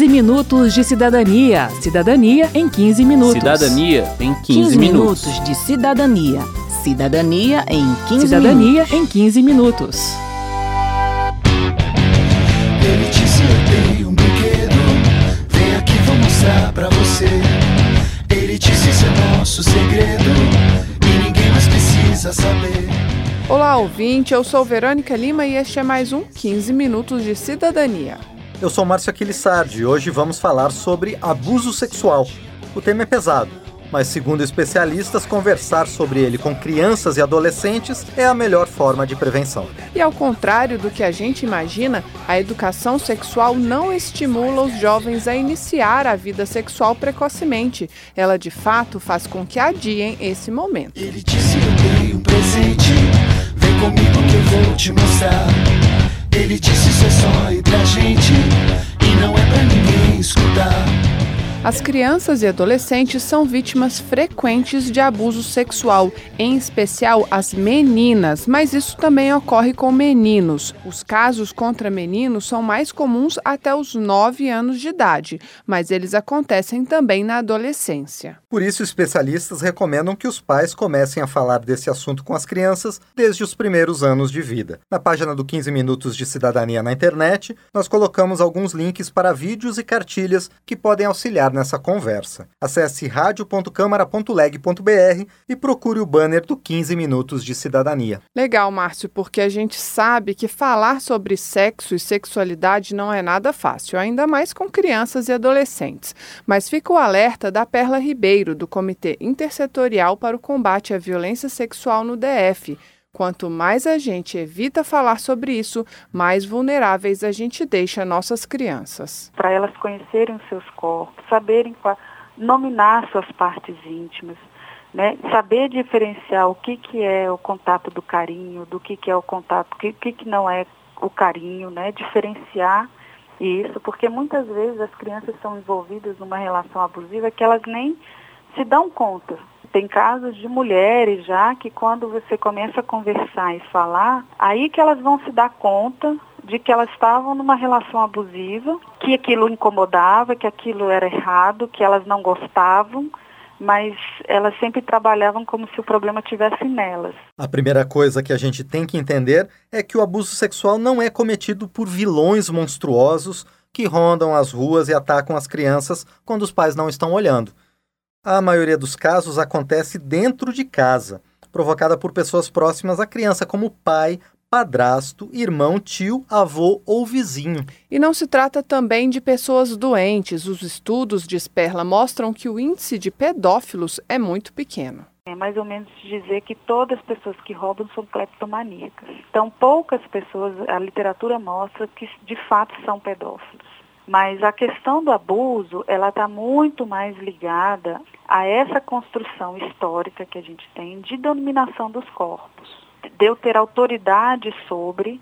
15 minutos de cidadania. Cidadania em 15 minutos. Cidadania em 15, 15 minutos. minutos de cidadania. Cidadania em 15 Cidadania minutos. em 15 minutos. Ele disse eu tenho um brinquedo Vem aqui, vou mostrar pra você Ele disse esse é nosso segredo E ninguém mais precisa saber Olá, ouvinte. Eu sou Verônica Lima e este é mais um 15 Minutos de Cidadania. Eu sou Márcio Aquilissardi e hoje vamos falar sobre abuso sexual. O tema é pesado, mas segundo especialistas, conversar sobre ele com crianças e adolescentes é a melhor forma de prevenção. E ao contrário do que a gente imagina, a educação sexual não estimula os jovens a iniciar a vida sexual precocemente. Ela, de fato, faz com que adiem esse momento. Ele disse eu tenho um presente Vem comigo que eu vou te mostrar Ele disse isso é só entre a gente E não é pra ninguém escutar As crianças e adolescentes são vítimas frequentes de abuso sexual, em especial as meninas, mas isso também ocorre com meninos. Os casos contra meninos são mais comuns até os 9 anos de idade, mas eles acontecem também na adolescência. Por isso, especialistas recomendam que os pais comecem a falar desse assunto com as crianças desde os primeiros anos de vida. Na página do 15 Minutos de Cidadania na internet, nós colocamos alguns links para vídeos e cartilhas que podem auxiliar nessa conversa. Acesse radio.câmara.leg.br e procure o banner do 15 Minutos de Cidadania. Legal, Márcio, porque a gente sabe que falar sobre sexo e sexualidade não é nada fácil, ainda mais com crianças e adolescentes. Mas fica o alerta da Perla Ribeiro, do Comitê Intersetorial para o Combate à Violência Sexual no DF. Quanto mais a gente evita falar sobre isso, mais vulneráveis a gente deixa nossas crianças. para elas conhecerem os seus corpos, saberem qua- nominar suas partes íntimas, né? saber diferenciar o que, que é o contato do carinho, do que, que é o contato, o que, que, que não é o carinho, né? diferenciar isso, porque muitas vezes as crianças são envolvidas numa relação abusiva que elas nem se dão conta. Tem casos de mulheres já que quando você começa a conversar e falar, aí que elas vão se dar conta de que elas estavam numa relação abusiva, que aquilo incomodava, que aquilo era errado, que elas não gostavam, mas elas sempre trabalhavam como se o problema tivesse nelas. A primeira coisa que a gente tem que entender é que o abuso sexual não é cometido por vilões monstruosos que rondam as ruas e atacam as crianças quando os pais não estão olhando. A maioria dos casos acontece dentro de casa, provocada por pessoas próximas à criança, como pai, padrasto, irmão, tio, avô ou vizinho. E não se trata também de pessoas doentes. Os estudos de Sperla mostram que o índice de pedófilos é muito pequeno. É mais ou menos dizer que todas as pessoas que roubam são cleptomaníacas. Então, poucas pessoas, a literatura mostra que de fato são pedófilos. Mas a questão do abuso, ela está muito mais ligada a essa construção histórica que a gente tem de dominação dos corpos. De eu ter autoridade sobre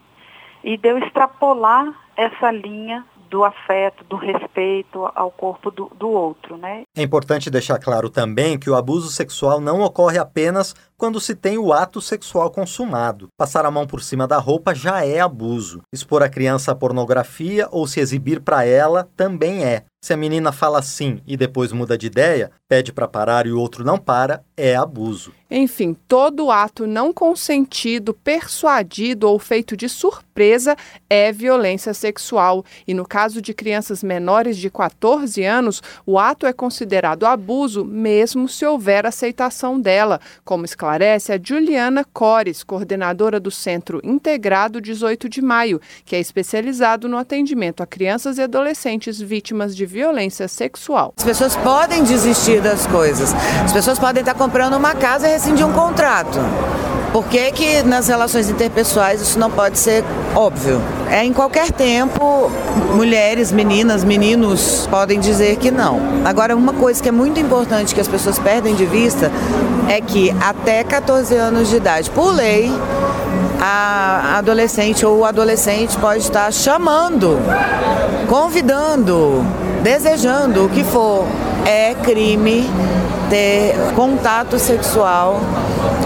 e de eu extrapolar essa linha do afeto, do respeito ao corpo do, do outro, né? É importante deixar claro também que o abuso sexual não ocorre apenas quando se tem o ato sexual consumado. Passar a mão por cima da roupa já é abuso. Expor a criança à pornografia ou se exibir para ela também é. Se a menina fala sim e depois muda de ideia, pede para parar e o outro não para, é abuso. Enfim, todo ato não consentido, persuadido ou feito de surpresa é violência sexual. E no caso de crianças menores de 14 anos, o ato é considerado abuso mesmo se houver aceitação dela, como esclarece a Juliana Cores, coordenadora do Centro Integrado 18 de Maio, que é especializado no atendimento a crianças e adolescentes vítimas de violência sexual. As pessoas podem desistir das coisas. As pessoas podem estar comprando uma casa e rescindir um contrato. Por que, que nas relações interpessoais isso não pode ser óbvio? É em qualquer tempo, mulheres, meninas, meninos podem dizer que não. Agora, uma coisa que é muito importante que as pessoas perdem de vista é que até 14 anos de idade, por lei, a adolescente ou o adolescente pode estar chamando, convidando, desejando o que for. É crime ter contato sexual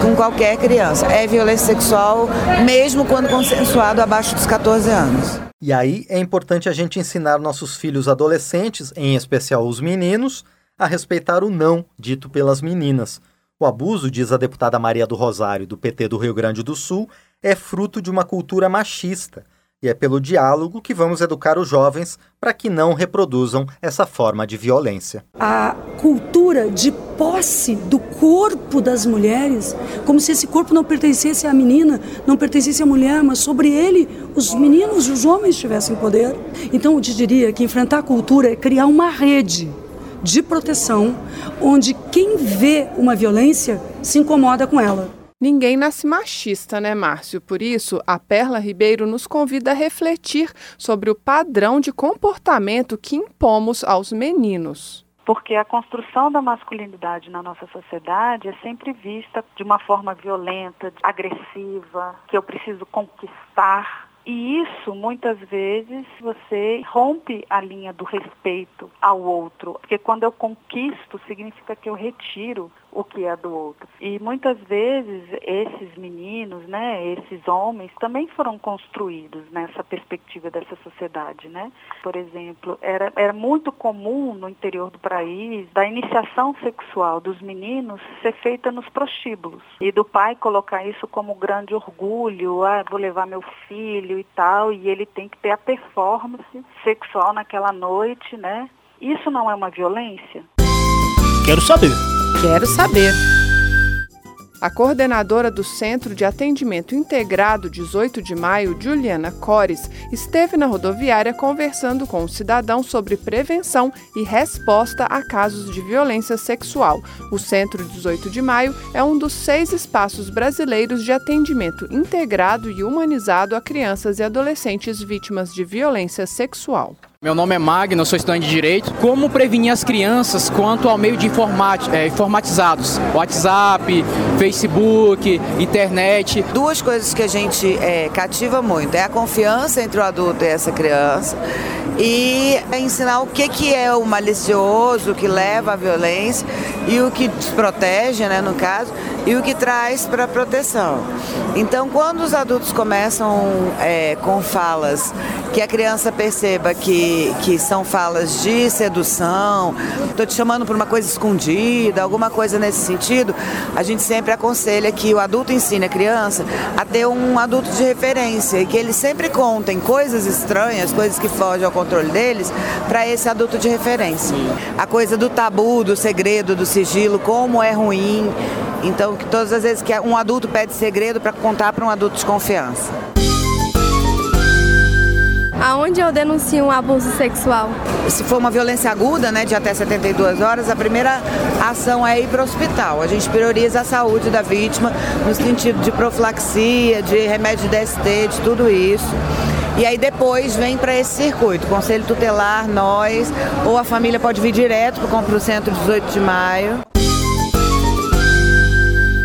com qualquer criança. É violência sexual, mesmo quando consensuado abaixo dos 14 anos. E aí é importante a gente ensinar nossos filhos adolescentes, em especial os meninos, a respeitar o não dito pelas meninas. O abuso, diz a deputada Maria do Rosário, do PT do Rio Grande do Sul, é fruto de uma cultura machista. E é pelo diálogo que vamos educar os jovens para que não reproduzam essa forma de violência. A cultura de posse do corpo das mulheres, como se esse corpo não pertencesse à menina, não pertencesse à mulher, mas sobre ele os meninos e os homens tivessem poder. Então eu te diria que enfrentar a cultura é criar uma rede de proteção onde quem vê uma violência se incomoda com ela. Ninguém nasce machista, né, Márcio? Por isso, a Perla Ribeiro nos convida a refletir sobre o padrão de comportamento que impomos aos meninos. Porque a construção da masculinidade na nossa sociedade é sempre vista de uma forma violenta, agressiva, que eu preciso conquistar e isso, muitas vezes, você rompe a linha do respeito ao outro. Porque quando eu conquisto, significa que eu retiro o que é do outro. E muitas vezes esses meninos, né, esses homens também foram construídos nessa perspectiva dessa sociedade, né? Por exemplo, era, era muito comum no interior do país da iniciação sexual dos meninos ser feita nos prostíbulos e do pai colocar isso como grande orgulho, ah, vou levar meu filho e tal, e ele tem que ter a performance sexual naquela noite, né? Isso não é uma violência? Quero saber. Quero saber. A coordenadora do Centro de Atendimento Integrado 18 de Maio, Juliana Cores, esteve na rodoviária conversando com o cidadão sobre prevenção e resposta a casos de violência sexual. O Centro 18 de Maio é um dos seis espaços brasileiros de atendimento integrado e humanizado a crianças e adolescentes vítimas de violência sexual. Meu nome é Magno, sou estudante de Direito. Como prevenir as crianças quanto ao meio de informat é, informatizados? WhatsApp, Facebook, internet. Duas coisas que a gente é, cativa muito é a confiança entre o adulto e essa criança e ensinar o que, que é o malicioso, o que leva à violência e o que desprotege, né, no caso, e o que traz para proteção. Então, quando os adultos começam é, com falas que a criança perceba que, que são falas de sedução, estou te chamando por uma coisa escondida, alguma coisa nesse sentido, a gente sempre aconselha que o adulto ensine a criança a ter um adulto de referência e que eles sempre contem coisas estranhas, coisas que fogem ao controle deles, para esse adulto de referência. A coisa do tabu, do segredo, do sigilo, como é ruim. Então, que todas as vezes que um adulto pede segredo para contar para um adulto de confiança. Aonde eu denuncio um abuso sexual? Se for uma violência aguda, né, de até 72 horas, a primeira ação é ir para o hospital. A gente prioriza a saúde da vítima no sentido de profilaxia, de remédio de DST, de tudo isso. E aí depois vem para esse circuito, Conselho Tutelar, nós, ou a família pode vir direto para o Centro 18 de Maio.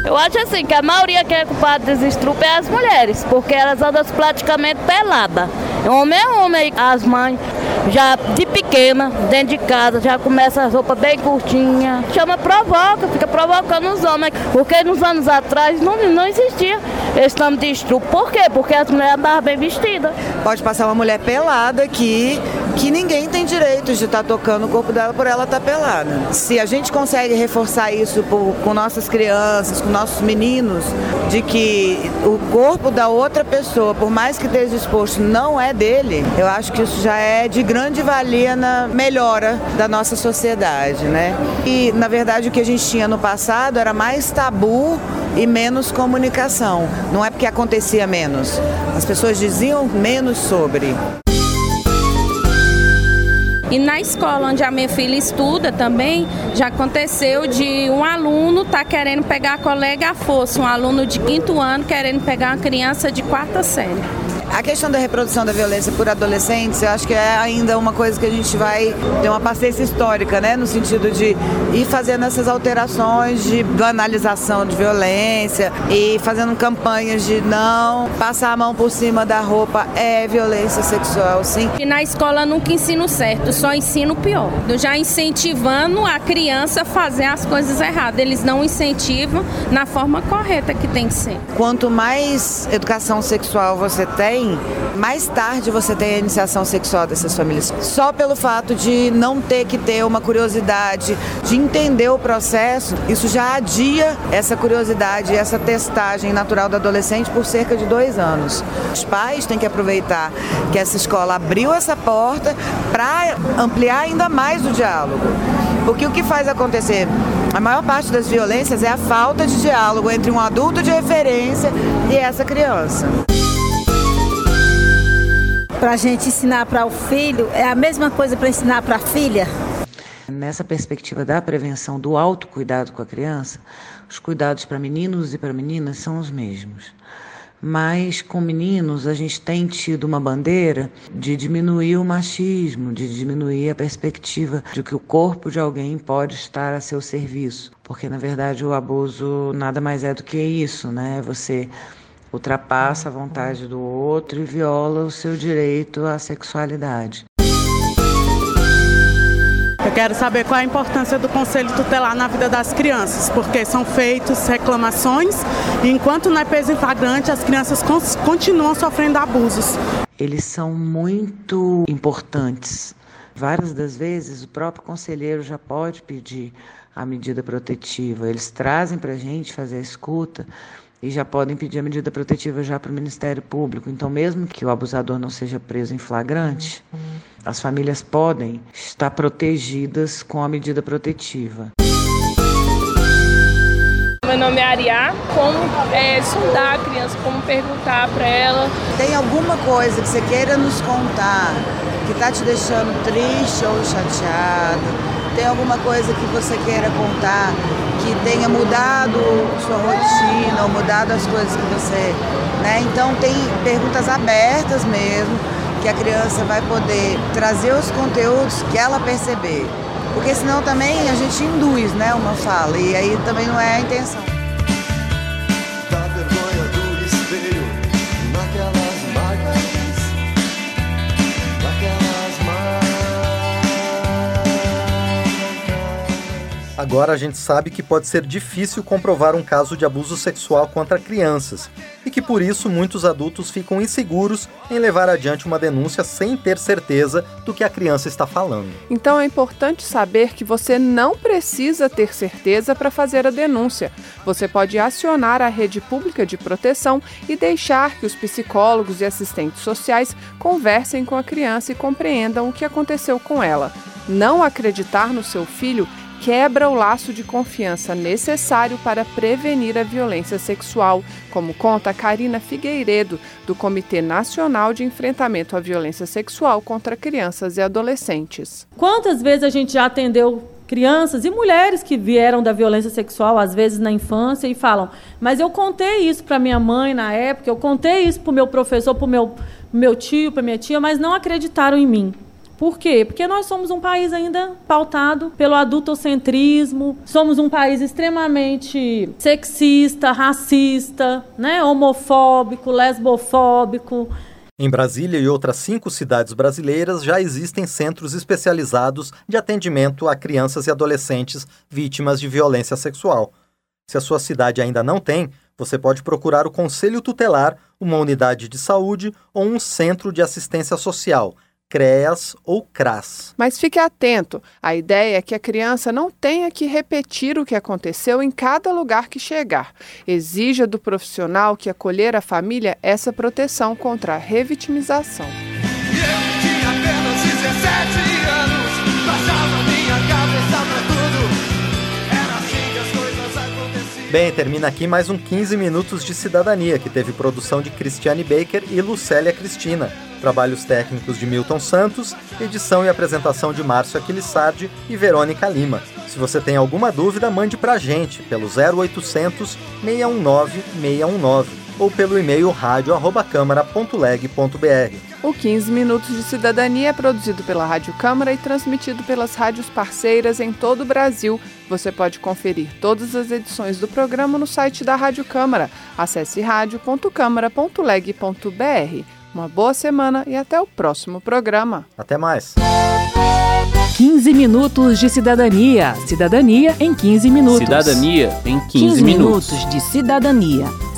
Eu acho assim que a maioria que é culpada desse estrupo é as mulheres, porque elas andam praticamente peladas. Homem é homem, as mães já de pequena, dentro de casa, já começa a roupa bem curtinha. Chama provoca, fica provocando os homens. Porque nos anos atrás não, não existia esse nome de estrupo. Por quê? Porque as mulheres andavam bem vestidas. Pode passar uma mulher pelada aqui, que ninguém tem direito de estar tá tocando o corpo dela por ela estar tá pelada. Se a gente consegue reforçar isso por, com nossas crianças, com nossos meninos, de que o corpo da outra pessoa, por mais que esteja exposto, não é dele, eu acho que isso já é de grande valia na melhora da nossa sociedade, né? E, na verdade, o que a gente tinha no passado era mais tabu e menos comunicação. Não é porque acontecia menos. As pessoas diziam menos sobre. E na escola onde a minha filha estuda também, já aconteceu de um aluno tá querendo pegar a colega à força, um aluno de quinto ano querendo pegar uma criança de quarta série. A questão da reprodução da violência por adolescentes, eu acho que é ainda uma coisa que a gente vai ter uma paciência histórica, né? No sentido de ir fazendo essas alterações de banalização de violência e fazendo campanhas de não passar a mão por cima da roupa é violência sexual, sim. E na escola nunca ensino certo, só ensino pior. Já incentivando a criança a fazer as coisas erradas. Eles não incentivam na forma correta que tem que ser. Quanto mais educação sexual você tem, mais tarde você tem a iniciação sexual dessas famílias. Só pelo fato de não ter que ter uma curiosidade, de entender o processo, isso já adia essa curiosidade, essa testagem natural do adolescente por cerca de dois anos. Os pais têm que aproveitar que essa escola abriu essa porta para ampliar ainda mais o diálogo. Porque o que faz acontecer? A maior parte das violências é a falta de diálogo entre um adulto de referência e essa criança. Para a gente ensinar para o filho, é a mesma coisa para ensinar para a filha? Nessa perspectiva da prevenção do autocuidado com a criança, os cuidados para meninos e para meninas são os mesmos. Mas com meninos a gente tem tido uma bandeira de diminuir o machismo, de diminuir a perspectiva de que o corpo de alguém pode estar a seu serviço, porque na verdade o abuso nada mais é do que isso, né? Você ultrapassa a vontade do outro e viola o seu direito à sexualidade. Eu quero saber qual a importância do Conselho Tutelar na vida das crianças, porque são feitas reclamações e enquanto não é peso em flagrante, as crianças continuam sofrendo abusos. Eles são muito importantes. Várias das vezes o próprio conselheiro já pode pedir a medida protetiva. Eles trazem para a gente fazer a escuta e já podem pedir a medida protetiva já para o Ministério Público. Então, mesmo que o abusador não seja preso em flagrante, as famílias podem estar protegidas com a medida protetiva. Meu nome é Ariá. Como é, sondar a criança, como perguntar para ela. Tem alguma coisa que você queira nos contar que está te deixando triste ou chateado? Tem alguma coisa que você queira contar que tenha mudado sua rotina ou mudado as coisas que você. Né? Então tem perguntas abertas mesmo, que a criança vai poder trazer os conteúdos que ela perceber. Porque senão também a gente induz né, uma fala, e aí também não é a intenção. Agora a gente sabe que pode ser difícil comprovar um caso de abuso sexual contra crianças e que por isso muitos adultos ficam inseguros em levar adiante uma denúncia sem ter certeza do que a criança está falando. Então é importante saber que você não precisa ter certeza para fazer a denúncia. Você pode acionar a rede pública de proteção e deixar que os psicólogos e assistentes sociais conversem com a criança e compreendam o que aconteceu com ela. Não acreditar no seu filho quebra o laço de confiança necessário para prevenir a violência sexual, como conta Karina Figueiredo, do Comitê Nacional de Enfrentamento à Violência Sexual contra Crianças e Adolescentes. Quantas vezes a gente já atendeu crianças e mulheres que vieram da violência sexual, às vezes na infância, e falam: Mas eu contei isso para minha mãe na época, eu contei isso para o meu professor, para o meu, meu tio, para minha tia, mas não acreditaram em mim. Por quê? Porque nós somos um país ainda pautado pelo adultocentrismo, somos um país extremamente sexista, racista, né? homofóbico, lesbofóbico. Em Brasília e outras cinco cidades brasileiras já existem centros especializados de atendimento a crianças e adolescentes vítimas de violência sexual. Se a sua cidade ainda não tem, você pode procurar o Conselho Tutelar, uma unidade de saúde ou um centro de assistência social CREAS ou CRAS. Mas fique atento, a ideia é que a criança não tenha que repetir o que aconteceu em cada lugar que chegar. Exija do profissional que acolher a família essa proteção contra a revitimização. Eu tinha apenas 17 Bem, termina aqui mais um 15 Minutos de Cidadania, que teve produção de Cristiane Baker e Lucélia Cristina. Trabalhos técnicos de Milton Santos, edição e apresentação de Márcio Aquilissardi e Verônica Lima. Se você tem alguma dúvida, mande para a gente pelo 0800 619 619 ou pelo e-mail radio@câmara.leg.br. O 15 Minutos de Cidadania é produzido pela Rádio Câmara e transmitido pelas rádios parceiras em todo o Brasil. Você pode conferir todas as edições do programa no site da Rádio Câmara. Acesse radio.câmara.leg.br. Uma boa semana e até o próximo programa. Até mais. 15 minutos de cidadania. Cidadania em 15 minutos. Cidadania em 15, 15 minutos. minutos de cidadania.